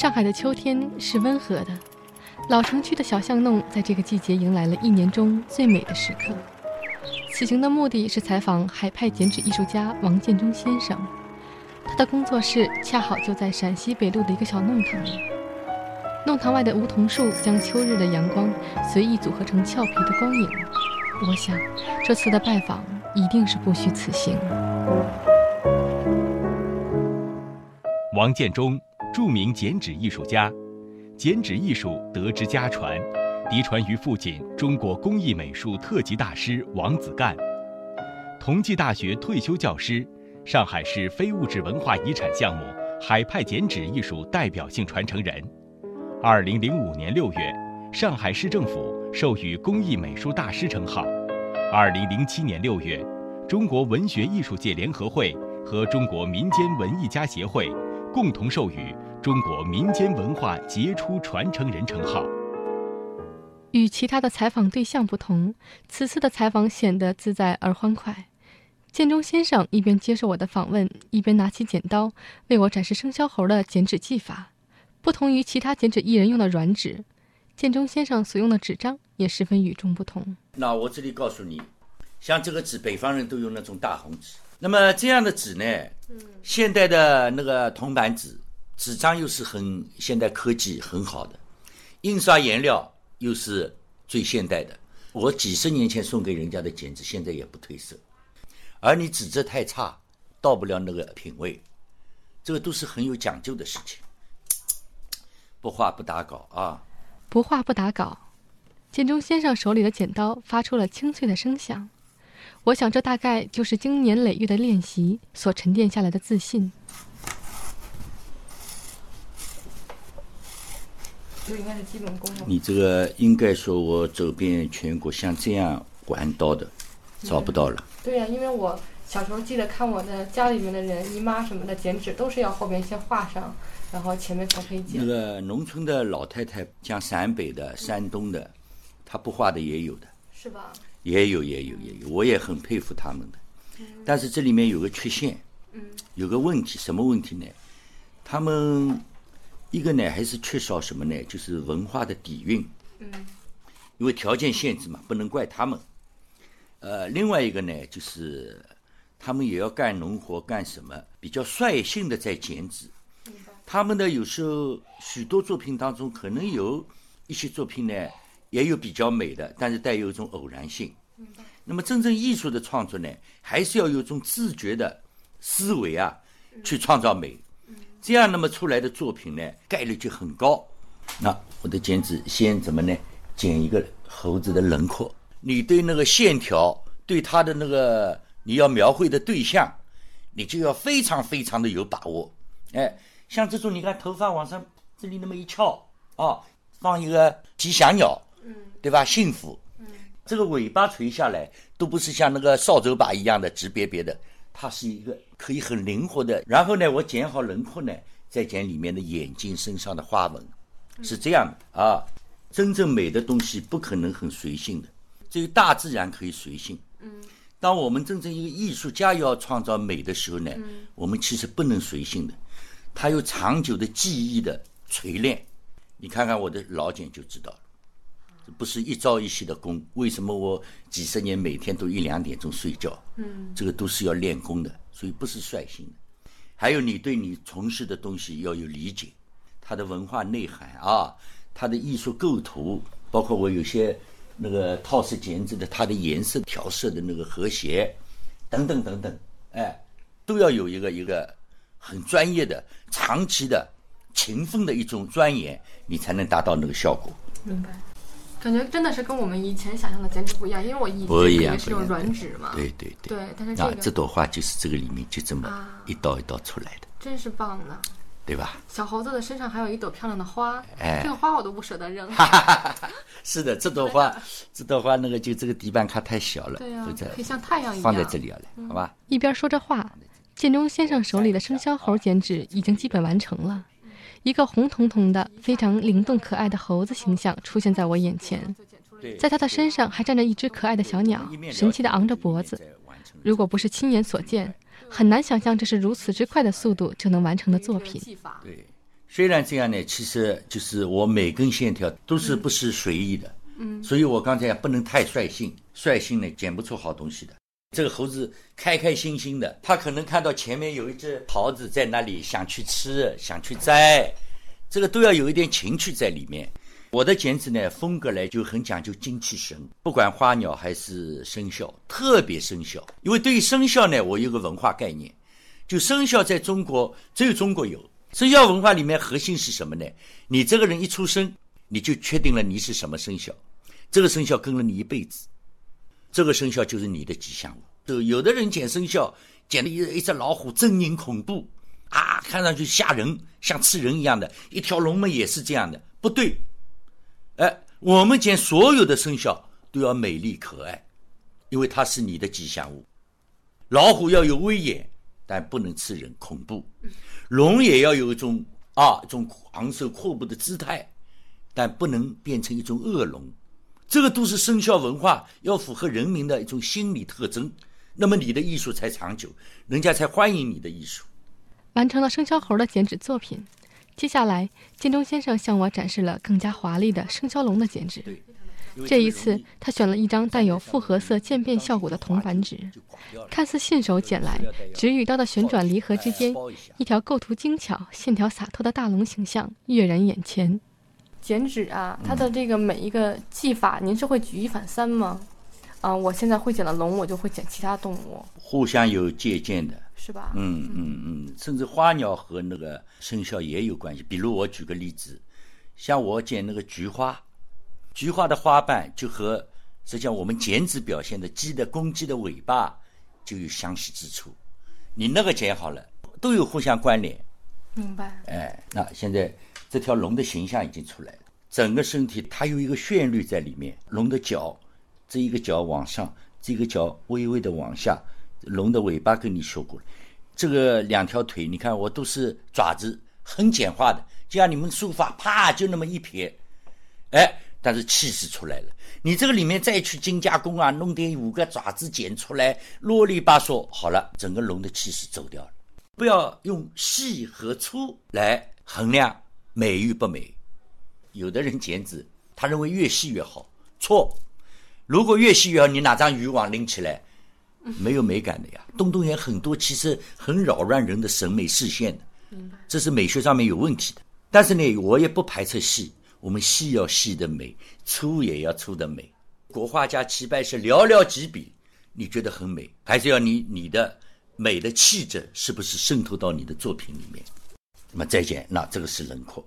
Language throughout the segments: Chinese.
上海的秋天是温和的，老城区的小巷弄在这个季节迎来了一年中最美的时刻。此行的目的是采访海派剪纸艺术家王建中先生，他的工作室恰好就在陕西北路的一个小弄堂里。弄堂外的梧桐树将秋日的阳光随意组合成俏皮的光影。我想，这次的拜访一定是不虚此行。王建中，著名剪纸艺术家，剪纸艺术得之家传，嫡传于父亲中国工艺美术特级大师王子干，同济大学退休教师，上海市非物质文化遗产项目海派剪纸艺术代表性传承人。二零零五年六月，上海市政府授予工艺美术大师称号。二零零七年六月，中国文学艺术界联合会和中国民间文艺家协会。共同授予中国民间文化杰出传承人称号。与其他的采访对象不同，此次的采访显得自在而欢快。建中先生一边接受我的访问，一边拿起剪刀为我展示生肖猴的剪纸技法。不同于其他剪纸艺人用的软纸，建中先生所用的纸张也十分与众不同。那我这里告诉你，像这个纸，北方人都用那种大红纸。那么这样的纸呢？现代的那个铜版纸，纸张又是很现代科技很好的，印刷颜料又是最现代的。我几十年前送给人家的剪纸，现在也不褪色。而你纸质太差，到不了那个品位。这个都是很有讲究的事情。不画不打稿啊！不画不打稿。建中先生手里的剪刀发出了清脆的声响。我想，这大概就是经年累月的练习所沉淀下来的自信。这应该是基本功你这个应该说，我走遍全国，像这样玩刀的，找不到了。对呀，因为我小时候记得看我的家里面的人，姨妈什么的剪纸，都是要后边先画上，然后前面才可以剪。那个农村的老太太，像陕北的、山东的，她不画的也有的。是吧？也有也有也有，我也很佩服他们的，但是这里面有个缺陷，有个问题，什么问题呢？他们一个呢还是缺少什么呢？就是文化的底蕴，因为条件限制嘛，不能怪他们。呃，另外一个呢，就是他们也要干农活，干什么比较率性的在剪纸。他们的有时候许多作品当中，可能有一些作品呢。也有比较美的，但是带有一种偶然性。那么，真正艺术的创作呢，还是要有一种自觉的思维啊，去创造美。这样，那么出来的作品呢，概率就很高。那我的剪纸先怎么呢？剪一个猴子的轮廓。你对那个线条，对它的那个你要描绘的对象，你就要非常非常的有把握。哎，像这种，你看头发往上这里那么一翘啊，放一个吉祥鸟。对吧？幸福，嗯，这个尾巴垂下来都不是像那个扫帚把一样的直瘪瘪的，它是一个可以很灵活的。然后呢，我剪好轮廓呢，再剪里面的眼睛、身上的花纹，是这样的啊。真正美的东西不可能很随性的，只有大自然可以随性。嗯，当我们真正一个艺术家要创造美的时候呢，我们其实不能随性的，它有长久的记忆的锤炼。你看看我的老茧就知道了。不是一朝一夕的功，为什么我几十年每天都一两点钟睡觉？嗯，这个都是要练功的，所以不是率性的。还有你对你从事的东西要有理解，它的文化内涵啊，它的艺术构图，包括我有些那个套式剪纸的，它的颜色调色的那个和谐，等等等等，哎，都要有一个一个很专业的、长期的、勤奋的一种钻研，你才能达到那个效果。明白。感觉真的是跟我们以前想象的剪纸不一样，因为我以前是用软纸嘛。对对对。对，但是这个这朵花就是这个里面就这么一刀一刀出来的。真是棒呢。对吧？小猴子的身上还有一朵漂亮的花，哎，这个花我都不舍得扔。是的，这朵花，这朵花那个就这个底板卡太小了，对呀，可以像太阳一样放在这里了，好吧？一边说着话，建中先生手里的生肖猴剪纸已经基本完成了。一个红彤彤的、非常灵动可爱的猴子形象出现在我眼前，在它的身上还站着一只可爱的小鸟，神奇的昂着脖子。如果不是亲眼所见，很难想象这是如此之快的速度就能完成的作品。对，虽然这样呢，其实就是我每根线条都是不是随意的，嗯，所以我刚才不能太率性，率性呢剪不出好东西的。这个猴子开开心心的，他可能看到前面有一只桃子在那里，想去吃，想去摘，这个都要有一点情趣在里面。我的剪纸呢，风格呢就很讲究精气神，不管花鸟还是生肖，特别生肖。因为对于生肖呢，我有个文化概念，就生肖在中国只有中国有。生肖文化里面核心是什么呢？你这个人一出生，你就确定了你是什么生肖，这个生肖跟了你一辈子。这个生肖就是你的吉祥物。就有的人剪生肖，剪的一一只老虎狰狞恐怖啊，看上去吓人，像吃人一样的。一条龙嘛也是这样的，不对。哎，我们剪所有的生肖都要美丽可爱，因为它是你的吉祥物。老虎要有威严，但不能吃人恐怖；龙也要有一种啊，一种昂首阔步的姿态，但不能变成一种恶龙。这个都是生肖文化，要符合人民的一种心理特征，那么你的艺术才长久，人家才欢迎你的艺术。完成了生肖猴的剪纸作品，接下来建中先生向我展示了更加华丽的生肖龙的剪纸。这一次，他选了一张带有复合色渐变效果的铜板纸，看似信手剪来，纸与刀的旋转离合之间，一条构图精巧、线条洒脱的大龙形象跃然眼前。剪纸啊，它的这个每一个技法，您是会举一反三吗？啊，我现在会剪了龙，我就会剪其他动物，互相有借鉴的，是吧？嗯嗯嗯，甚至花鸟和那个生肖也有关系。比如我举个例子，像我剪那个菊花，菊花的花瓣就和实际上我们剪纸表现的鸡的公鸡的尾巴就有相似之处。你那个剪好了，都有互相关联。明白。哎，那现在。这条龙的形象已经出来了，整个身体它有一个旋律在里面。龙的脚，这一个脚往上，这个脚微微的往下。龙的尾巴跟你说过了，这个两条腿，你看我都是爪子，很简化的，就像你们书法，啪就那么一撇，哎，但是气势出来了。你这个里面再去精加工啊，弄点五个爪子剪出来，啰里吧嗦，好了，整个龙的气势走掉了。不要用细和粗来衡量。美与不美，有的人剪纸，他认为越细越好，错。如果越细越好，你拿张渔网拎起来，没有美感的呀。洞洞眼很多，其实很扰乱人的审美视线的，这是美学上面有问题的。但是呢，我也不排斥细，我们细要细的美，粗也要粗的美。国画家齐白石寥寥几笔，你觉得很美，还是要你你的美的气质是不是渗透到你的作品里面？那么再剪，那这个是轮廓。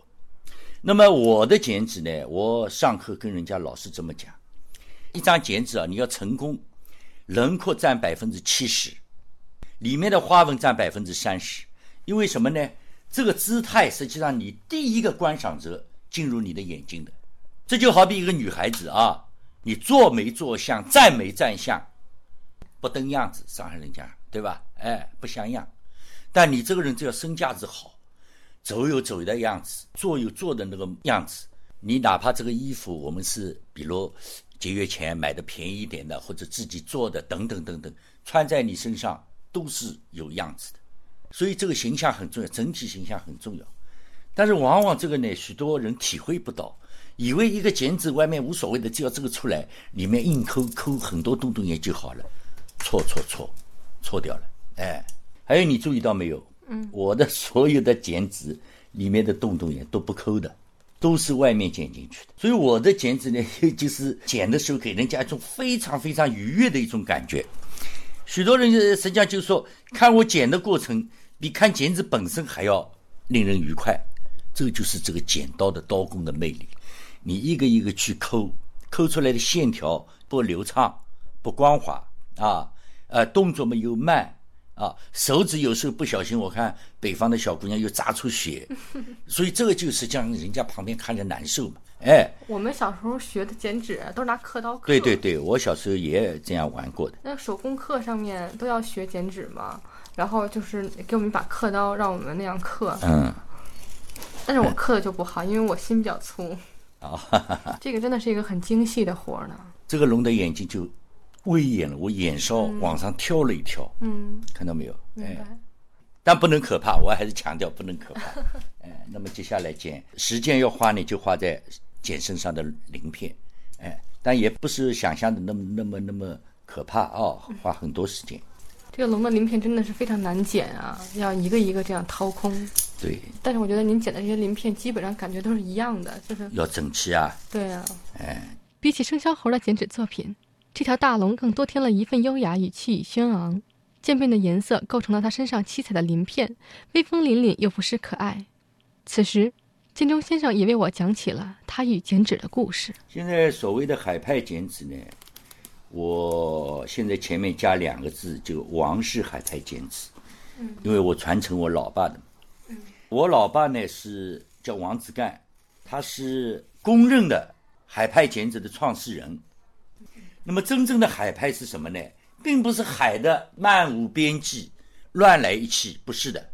那么我的剪纸呢？我上课跟人家老师这么讲：一张剪纸啊，你要成功，轮廓占百分之七十，里面的花纹占百分之三十。因为什么呢？这个姿态实际上你第一个观赏者进入你的眼睛的。这就好比一个女孩子啊，你做没做相，站没站相，不登样子，伤害人家对吧？哎，不像样。但你这个人只要身价值好。走有走的样子，坐有坐的那个样子。你哪怕这个衣服，我们是比如节约钱买的便宜一点的，或者自己做的等等等等，穿在你身上都是有样子的。所以这个形象很重要，整体形象很重要。但是往往这个呢，许多人体会不到，以为一个剪纸外面无所谓的，只要这个出来，里面硬抠抠很多洞洞眼就好了。错错错，错掉了。哎，还有你注意到没有？嗯，我的所有的剪纸里面的洞洞眼都不抠的，都是外面剪进去的。所以我的剪纸呢，就是剪的时候给人家一种非常非常愉悦的一种感觉。许多人实际上就说，看我剪的过程比看剪纸本身还要令人愉快。这个就是这个剪刀的刀工的魅力。你一个一个去抠，抠出来的线条不流畅、不光滑啊，呃，动作嘛又慢。啊，手指有时候不小心，我看北方的小姑娘又扎出血，所以这个就是让人家旁边看着难受嘛。哎，我们小时候学的剪纸都是拿刻刀刻。对对对，我小时候也这样玩过的。那手工课上面都要学剪纸嘛，然后就是给我们一把刻刀，让我们那样刻。嗯。但是我刻的就不好，因为我心比较粗。啊，这个真的是一个很精细的活呢。这个龙的眼睛就。威严了，我眼梢往上挑了一挑，嗯，看到没有？哎。但不能可怕，我还是强调不能可怕。哎，那么接下来剪时间要花呢，就花在剪身上的鳞片，哎，但也不是想象的那么那么那么可怕哦，花很多时间。这个龙的鳞片真的是非常难剪啊，要一个一个这样掏空。对，但是我觉得您剪的这些鳞片基本上感觉都是一样的，就是要整齐啊。对啊，哎，比起生肖猴的剪纸作品，这条大龙更多添了一份优雅与气宇轩昂。渐变的颜色构成了它身上七彩的鳞片，威风凛凛又不失可爱。此时，金钟先生也为我讲起了他与剪纸的故事。现在所谓的海派剪纸呢，我现在前面加两个字，就王氏海派剪纸。嗯，因为我传承我老爸的。嗯，我老爸呢是叫王子干，他是公认的海派剪纸的创始人。那么，真正的海派是什么呢？并不是海的漫无边际、乱来一气，不是的。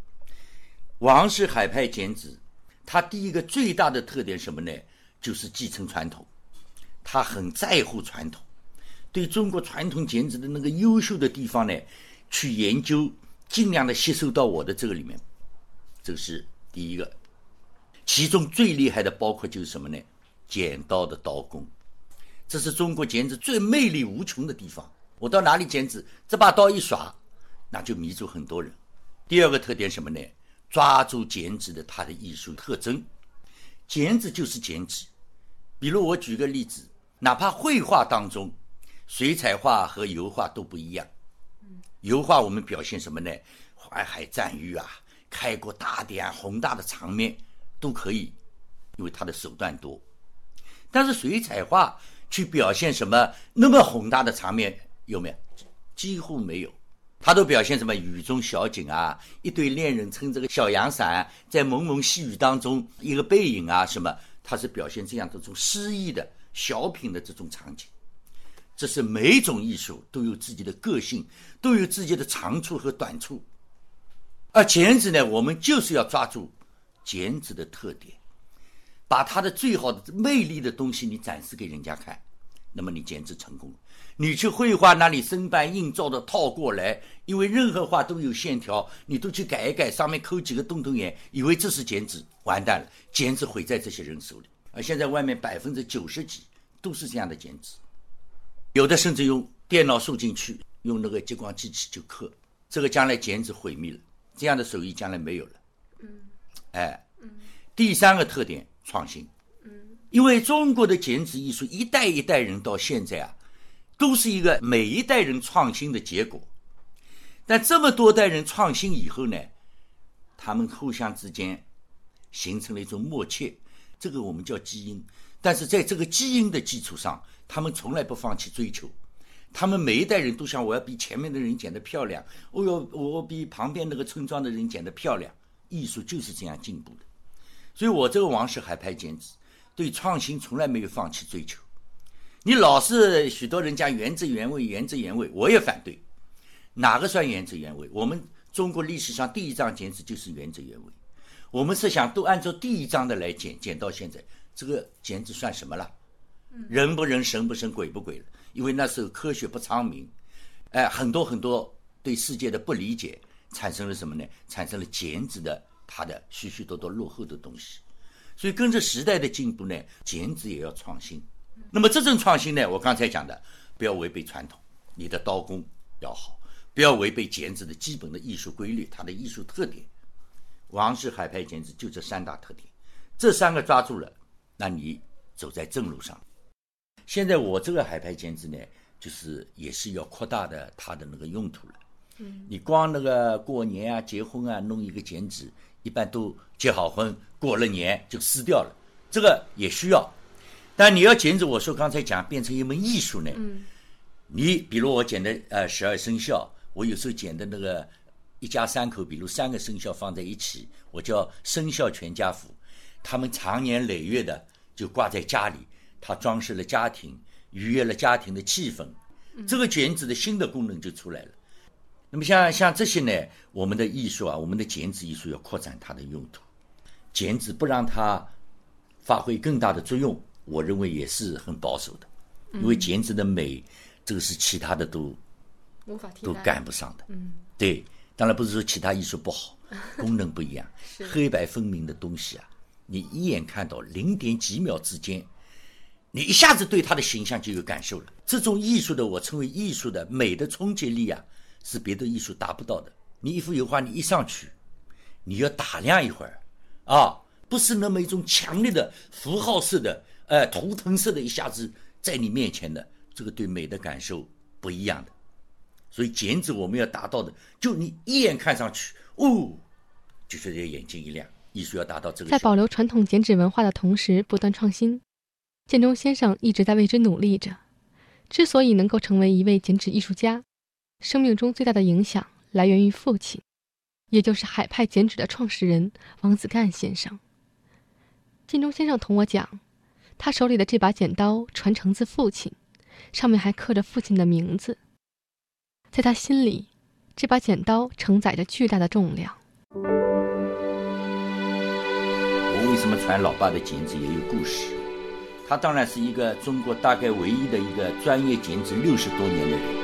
王氏海派剪纸，它第一个最大的特点什么呢？就是继承传统，他很在乎传统，对中国传统剪纸的那个优秀的地方呢，去研究，尽量的吸收到我的这个里面。这是第一个，其中最厉害的包括就是什么呢？剪刀的刀工，这是中国剪纸最魅力无穷的地方。我到哪里剪纸，这把刀一耍，那就迷住很多人。第二个特点什么呢？抓住剪纸的它的艺术特征。剪纸就是剪纸。比如我举个例子，哪怕绘画当中，水彩画和油画都不一样。油画我们表现什么呢？淮海战役啊，开国大典、宏大的场面都可以，因为它的手段多。但是水彩画去表现什么那么宏大的场面？有没有？几乎没有，他都表现什么雨中小景啊，一对恋人撑着个小阳伞，在蒙蒙细雨当中一个背影啊，什么？他是表现这样这种诗意的小品的这种场景。这是每种艺术都有自己的个性，都有自己的长处和短处。而剪纸呢，我们就是要抓住剪纸的特点，把他的最好的魅力的东西你展示给人家看，那么你剪纸成功了。你去绘画那里生搬硬造的套过来，因为任何画都有线条，你都去改一改，上面抠几个洞洞眼，以为这是剪纸，完蛋了，剪纸毁在这些人手里。而现在外面百分之九十几都是这样的剪纸，有的甚至用电脑输进去，用那个激光机器就刻，这个将来剪纸毁灭了，这样的手艺将来没有了。嗯，哎，嗯，第三个特点创新，嗯，因为中国的剪纸艺术一代一代人到现在啊。都是一个每一代人创新的结果，但这么多代人创新以后呢，他们互相之间形成了一种默契，这个我们叫基因。但是在这个基因的基础上，他们从来不放弃追求，他们每一代人都想我要比前面的人剪得漂亮，我要我比旁边那个村庄的人剪得漂亮。艺术就是这样进步的，所以我这个王氏海派剪纸对创新从来没有放弃追求。你老是许多人讲原汁原味，原汁原味，我也反对。哪个算原汁原味？我们中国历史上第一张剪纸就是原汁原味。我们是想都按照第一张的来剪，剪到现在，这个剪纸算什么了？人不人，神不神，鬼不鬼了。因为那时候科学不昌明，哎，很多很多对世界的不理解，产生了什么呢？产生了剪纸的它的许许多多落后的东西。所以跟着时代的进步呢，剪纸也要创新。那么这种创新呢，我刚才讲的，不要违背传统，你的刀工要好，不要违背剪纸的基本的艺术规律，它的艺术特点。王氏海派剪纸就这三大特点，这三个抓住了，那你走在正路上。现在我这个海派剪纸呢，就是也是要扩大的它的那个用途了。嗯，你光那个过年啊、结婚啊弄一个剪纸，一般都结好婚过了年就撕掉了，这个也需要。但你要剪纸，我说刚才讲变成一门艺术呢。嗯，你比如我剪的呃十二生肖，我有时候剪的那个一家三口，比如三个生肖放在一起，我叫生肖全家福，他们长年累月的就挂在家里，它装饰了家庭，愉悦了家庭的气氛，这个剪纸的新的功能就出来了。那么像像这些呢，我们的艺术啊，我们的剪纸艺术要扩展它的用途，剪纸不让它发挥更大的作用。我认为也是很保守的，因为剪纸的美，这个是其他的都无法替都赶不上的。嗯，对当然不是说其他艺术不好，功能不一样，黑白分明的东西啊，你一眼看到零点几秒之间，你一下子对他的形象就有感受了。这种艺术的，我称为艺术的美的冲击力啊，是别的艺术达不到的。你一幅油画，你一上去，你要打量一会儿，啊，不是那么一种强烈的符号式的，呃，图腾式的，一下子在你面前的，这个对美的感受不一样的。所以剪纸我们要达到的，就你一眼看上去，哦，就觉得眼睛一亮。艺术要达到这个。在保留传统剪纸文化的同时，不断创新，建中先生一直在为之努力着。之所以能够成为一位剪纸艺术家，生命中最大的影响来源于父亲，也就是海派剪纸的创始人王子干先生。建中先生同我讲，他手里的这把剪刀传承自父亲，上面还刻着父亲的名字。在他心里，这把剪刀承载着巨大的重量。我为什么传老爸的剪纸也有故事？他当然是一个中国大概唯一的一个专业剪纸六十多年的人。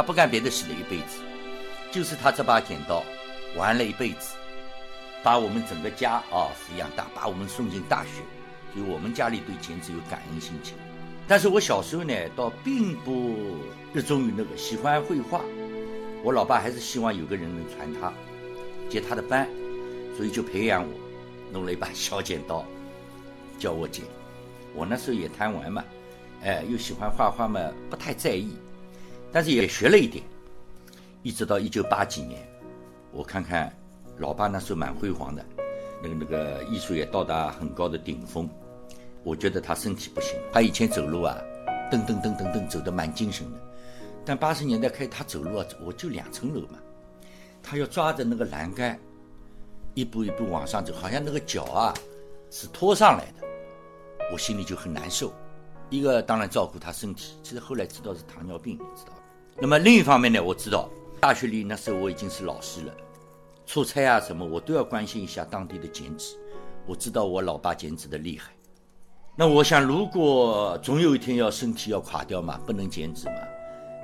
他不干别的事了一辈子，就是他这把剪刀玩了一辈子，把我们整个家啊抚养大，把我们送进大学，所以我们家里对剪纸有感恩心情。但是我小时候呢，倒并不热衷于那个，喜欢绘画。我老爸还是希望有个人能传他，接他的班，所以就培养我，弄了一把小剪刀，教我剪。我那时候也贪玩嘛，哎，又喜欢画画嘛，不太在意，但是也学了一点。一直到一九八几年，我看看，老爸那时候蛮辉煌的，那个那个艺术也到达很高的顶峰。我觉得他身体不行，他以前走路啊，噔噔噔噔噔走得蛮精神的。但八十年代开他走路啊，我就两层楼嘛，他要抓着那个栏杆，一步一步往上走，好像那个脚啊是拖上来的，我心里就很难受。一个当然照顾他身体，其实后来知道是糖尿病，你知道。那么另一方面呢，我知道大学里那时候我已经是老师了，出差啊什么我都要关心一下当地的剪纸，我知道我老爸剪纸的厉害。那我想，如果总有一天要身体要垮掉嘛，不能剪纸嘛，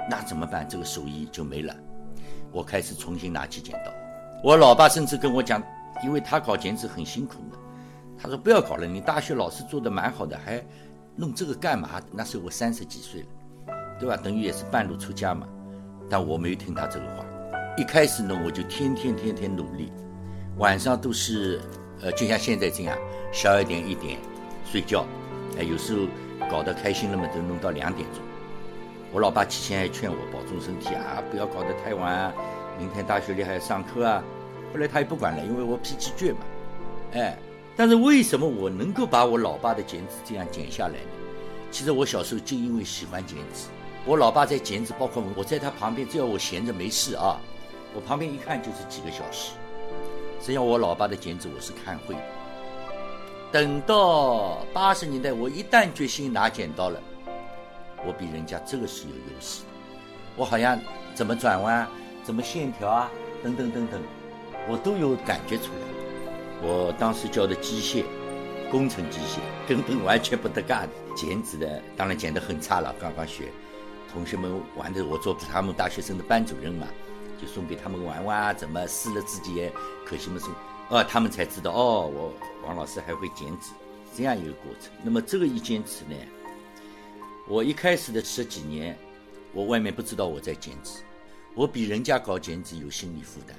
那怎么办？这个手艺就没了。我开始重新拿起剪刀。我老爸甚至跟我讲，因为他搞剪纸很辛苦的，他说不要搞了，你大学老师做的蛮好的，还弄这个干嘛？那时候我三十几岁了，对吧？等于也是半路出家嘛。但我没有听他这个话。一开始呢，我就天天天天努力，晚上都是，呃，就像现在这样，十二点一点睡觉。哎，有时候搞得开心了嘛，都弄到两点钟。我老爸提前还劝我保重身体啊，不要搞得太晚啊，明天大学里还要上课啊。后来他也不管了，因为我脾气倔嘛。哎，但是为什么我能够把我老爸的剪纸这样剪下来呢？其实我小时候就因为喜欢剪纸，我老爸在剪纸，包括我在他旁边，只要我闲着没事啊，我旁边一看就是几个小时。实际上我老爸的剪纸我是看会的。等到八十年代，我一旦决心拿剪刀了，我比人家这个是有优势的。我好像怎么转弯、怎么线条啊，等等等等，我都有感觉出来。我当时教的机械、工程机械根本完全不得干的，剪纸的当然剪得很差了，刚刚学。同学们玩的，我做他们大学生的班主任嘛，就送给他们玩玩啊，怎么撕了自己也，可惜嘛送。哦，他们才知道哦，我王老师还会剪纸，这样一个过程。那么这个一坚持呢，我一开始的十几年，我外面不知道我在剪纸，我比人家搞剪纸有心理负担，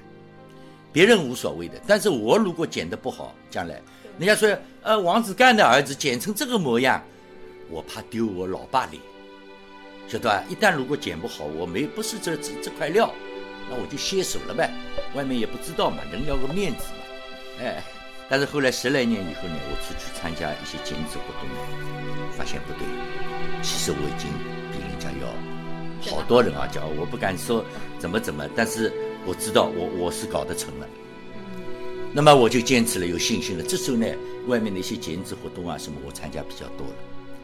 别人无所谓的，但是我如果剪得不好，将来人家说，呃，王子干的儿子剪成这个模样，我怕丢我老爸脸，晓得吧？一旦如果剪不好，我没不是这这这块料，那我就歇手了呗，外面也不知道嘛，人要个面子嘛。哎，但是后来十来年以后呢，我出去参加一些剪纸活动呢，发现不对，其实我已经比人家要好多人啊，叫我不敢说怎么怎么，但是我知道我我是搞得成了。那么我就坚持了，有信心了。这时候呢，外面的一些剪纸活动啊什么，我参加比较多了，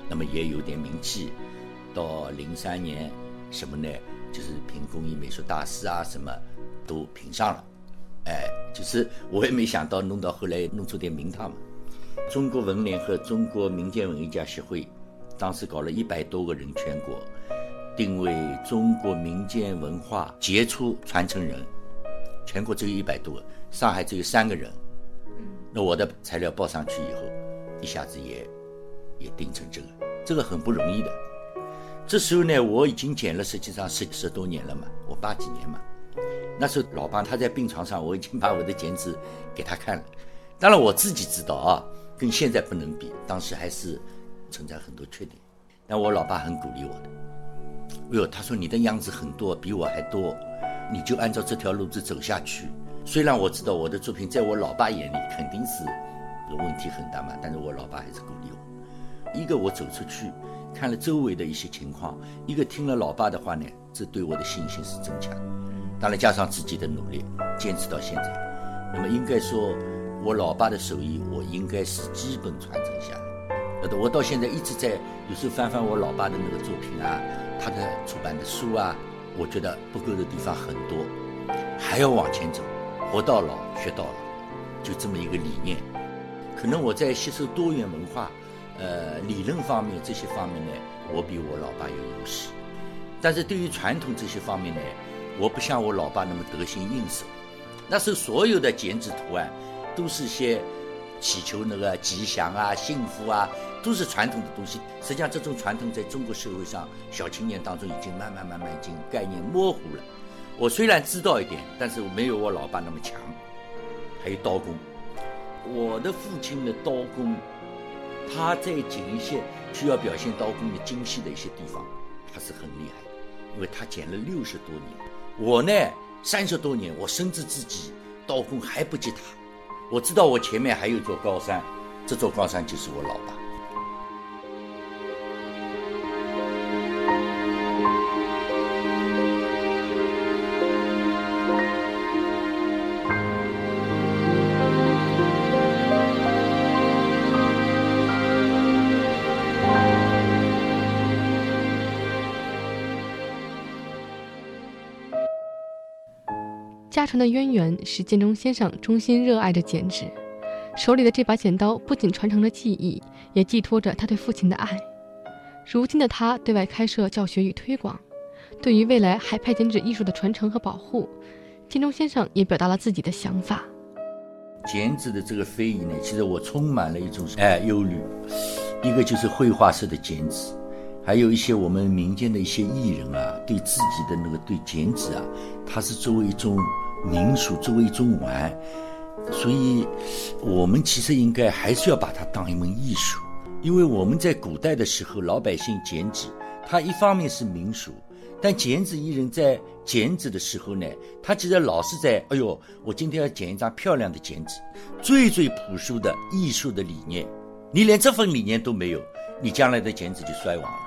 那么也有点名气。到零三年，什么呢？就是评工艺美术大师啊，什么都评上了。哎，就是我也没想到弄到后来弄出点名堂嘛。中国文联和中国民间文艺家协会当时搞了一百多个人，全国定为中国民间文化杰出传承人，全国只有一百多个，上海只有三个人。那我的材料报上去以后，一下子也也定成这个，这个很不容易的。这时候呢，我已经剪了，实际上十十多年了嘛，我八几年嘛。那时候老爸他在病床上，我已经把我的剪纸给他看了。当然我自己知道啊，跟现在不能比，当时还是存在很多缺点。但我老爸很鼓励我的。哎呦，他说你的样子很多，比我还多，你就按照这条路子走下去。虽然我知道我的作品在我老爸眼里肯定是问题很大嘛，但是我老爸还是鼓励我。一个我走出去看了周围的一些情况，一个听了老爸的话呢，这对我的信心是增强。当然加上自己的努力，坚持到现在。那么应该说，我老爸的手艺我应该是基本传承下来。呃，我到现在一直在有时候翻翻我老爸的那个作品啊，他的出版的书啊，我觉得不够的地方很多，还要往前走。活到老学到老，就这么一个理念。可能我在吸收多元文化，呃，理论方面这些方面呢，我比我老爸有优势。但是对于传统这些方面呢，我不像我老爸那么得心应手。那时候所有的剪纸图案，都是些祈求那个吉祥啊、幸福啊，都是传统的东西。实际上，这种传统在中国社会上，小青年当中已经慢慢慢慢已经概念模糊了。我虽然知道一点，但是我没有我老爸那么强。还有刀工，我的父亲的刀工，他在剪一些需要表现刀工的精细的一些地方，他是很厉害的，因为他剪了六十多年。我呢，三十多年，我深知自己刀工还不及他。我知道我前面还有座高山，这座高山就是我老爸。家传的渊源使建中先生衷心热爱着剪纸，手里的这把剪刀不仅传承了技艺，也寄托着他对父亲的爱。如今的他对外开设教学与推广，对于未来海派剪纸艺术的传承和保护，建中先生也表达了自己的想法。剪纸的这个非遗呢，其实我充满了一种哎忧虑，一个就是绘画式的剪纸。还有一些我们民间的一些艺人啊，对自己的那个对剪纸啊，他是作为一种民俗，作为一种玩，所以我们其实应该还是要把它当一门艺术，因为我们在古代的时候，老百姓剪纸，它一方面是民俗，但剪纸艺人在剪纸的时候呢，他其实老是在，哎呦，我今天要剪一张漂亮的剪纸，最最朴素的艺术的理念，你连这份理念都没有，你将来的剪纸就衰亡了。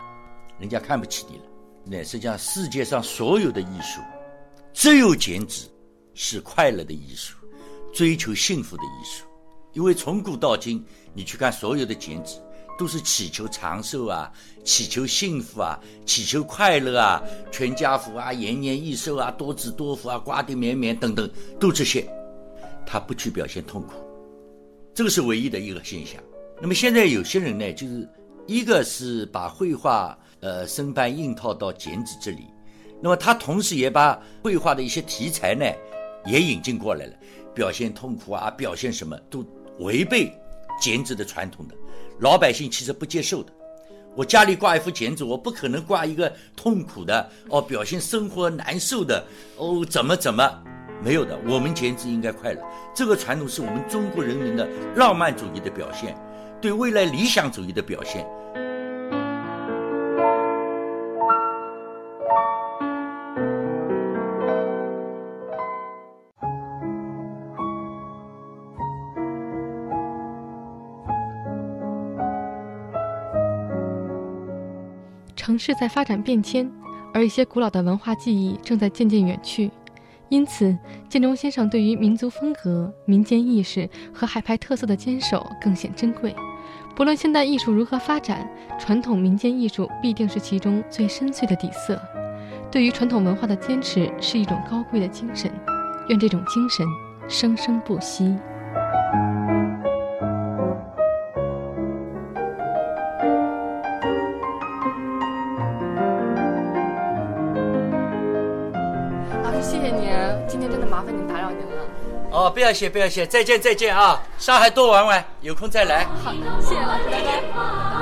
人家看不起你了。那实际上，世界上所有的艺术，只有剪纸是快乐的艺术，追求幸福的艺术。因为从古到今，你去看所有的剪纸，都是祈求长寿啊，祈求幸福啊，祈求快乐啊，全家福啊，延年益寿啊，多子多福啊，瓜瓞绵绵等等，都这些。他不去表现痛苦，这个是唯一的一个现象。那么现在有些人呢，就是一个是把绘画。呃，生搬硬套到剪纸这里，那么他同时也把绘画的一些题材呢，也引进过来了，表现痛苦啊，表现什么都违背剪纸的传统的，老百姓其实不接受的。我家里挂一幅剪纸，我不可能挂一个痛苦的哦，表现生活难受的哦，怎么怎么没有的。我们剪纸应该快乐，这个传统是我们中国人民的浪漫主义的表现，对未来理想主义的表现。城市在发展变迁，而一些古老的文化记忆正在渐渐远去，因此建中先生对于民族风格、民间意识和海派特色的坚守更显珍贵。不论现代艺术如何发展，传统民间艺术必定是其中最深邃的底色。对于传统文化的坚持是一种高贵的精神，愿这种精神生生不息。麻烦您打扰您了。哦，不要谢，不要谢，再见，再见啊！上海多玩玩，有空再来。好的，谢谢老师，拜拜。